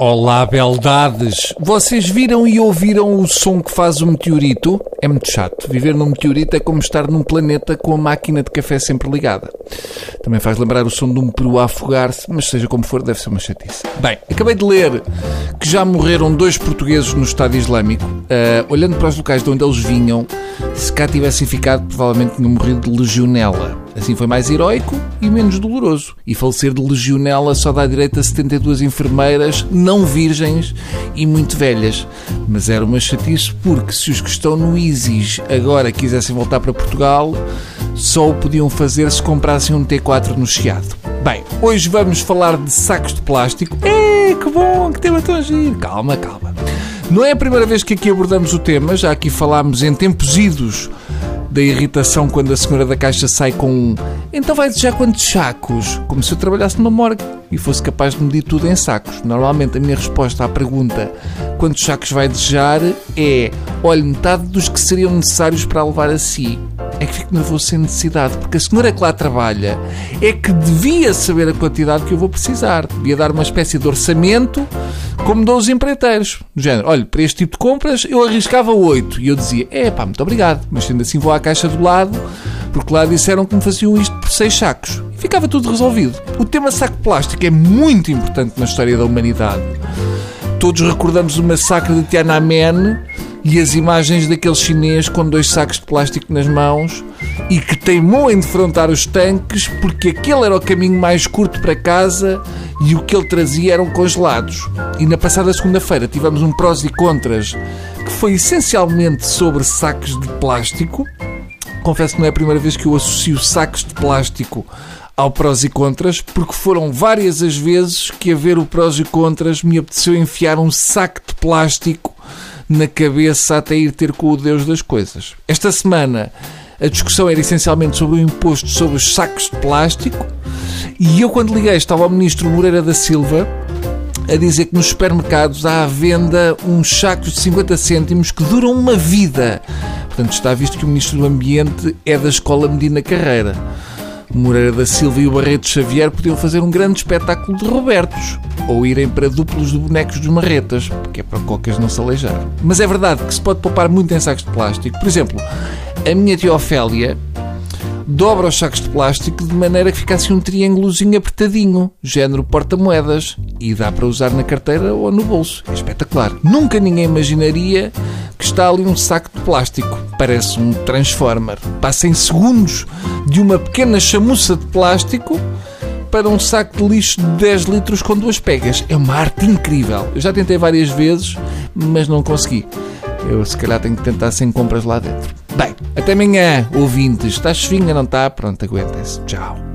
Olá, beldades! Vocês viram e ouviram o som que faz o meteorito? É muito chato. Viver num meteorito é como estar num planeta com a máquina de café sempre ligada. Também faz lembrar o som de um peru a afogar-se, mas seja como for, deve ser uma chatice. Bem, acabei de ler que já morreram dois portugueses no Estado Islâmico. Uh, olhando para os locais de onde eles vinham, se cá tivessem ficado, provavelmente tinham morrido de legionela. Assim foi mais heroico e menos doloroso. E falecer de legionela só dá direito a 72 enfermeiras não virgens e muito velhas. Mas era uma chatice porque se os que estão no ISIS agora quisessem voltar para Portugal, só o podiam fazer se comprassem um T4 no Chiado. Bem, hoje vamos falar de sacos de plástico. É, que bom, que tema tão agir. Calma, calma. Não é a primeira vez que aqui abordamos o tema, já aqui falámos em tempos idos da irritação quando a senhora da caixa sai com um então vai desejar quantos sacos? Como se eu trabalhasse numa morgue e fosse capaz de medir tudo em sacos. Normalmente a minha resposta à pergunta quantos sacos vai desejar é olhe, metade dos que seriam necessários para levar a si. É que fico nervoso sem necessidade, porque a senhora que lá trabalha é que devia saber a quantidade que eu vou precisar. Devia dar uma espécie de orçamento como dou os empreiteiros. Do género, olha, para este tipo de compras eu arriscava 8. E eu dizia, é pá, muito obrigado, mas sendo assim vou à caixa do lado, porque lá disseram que me faziam isto por 6 sacos. E ficava tudo resolvido. O tema saco plástico é muito importante na história da humanidade. Todos recordamos o massacre de Tiananmen e as imagens daquele chinês com dois sacos de plástico nas mãos e que teimou em defrontar os tanques porque aquele era o caminho mais curto para casa e o que ele trazia eram congelados. E na passada segunda-feira tivemos um prós e contras que foi essencialmente sobre sacos de plástico. Confesso que não é a primeira vez que eu associo sacos de plástico ao prós e contras, porque foram várias as vezes que a ver o prós e contras me apeteceu enfiar um saco de plástico na cabeça até ir ter com o Deus das coisas. Esta semana a discussão era essencialmente sobre o imposto sobre os sacos de plástico e eu, quando liguei, estava o ministro Moreira da Silva a dizer que nos supermercados há à venda uns sacos de 50 cêntimos que duram uma vida. Portanto, está visto que o ministro do Ambiente é da escola Medina Carreira. Moreira da Silva e o Barreto Xavier podiam fazer um grande espetáculo de Robertos ou irem para duplos de bonecos dos marretas, porque é para cocas não se aleijar. Mas é verdade que se pode poupar muito em sacos de plástico. Por exemplo, a minha tia Ofélia dobra os sacos de plástico de maneira que ficasse um triângulozinho apertadinho, género porta-moedas, e dá para usar na carteira ou no bolso. É espetacular. Nunca ninguém imaginaria que está ali um saco de plástico. Parece um transformer. Passa em segundos de uma pequena chamuça de plástico para um saco de lixo de 10 litros com duas pegas. É uma arte incrível. Eu já tentei várias vezes, mas não consegui. Eu se calhar tenho que tentar sem compras lá dentro. Bem, até amanhã, ouvintes. Está chuvinha, não está? Pronto, aguentem-se. Tchau.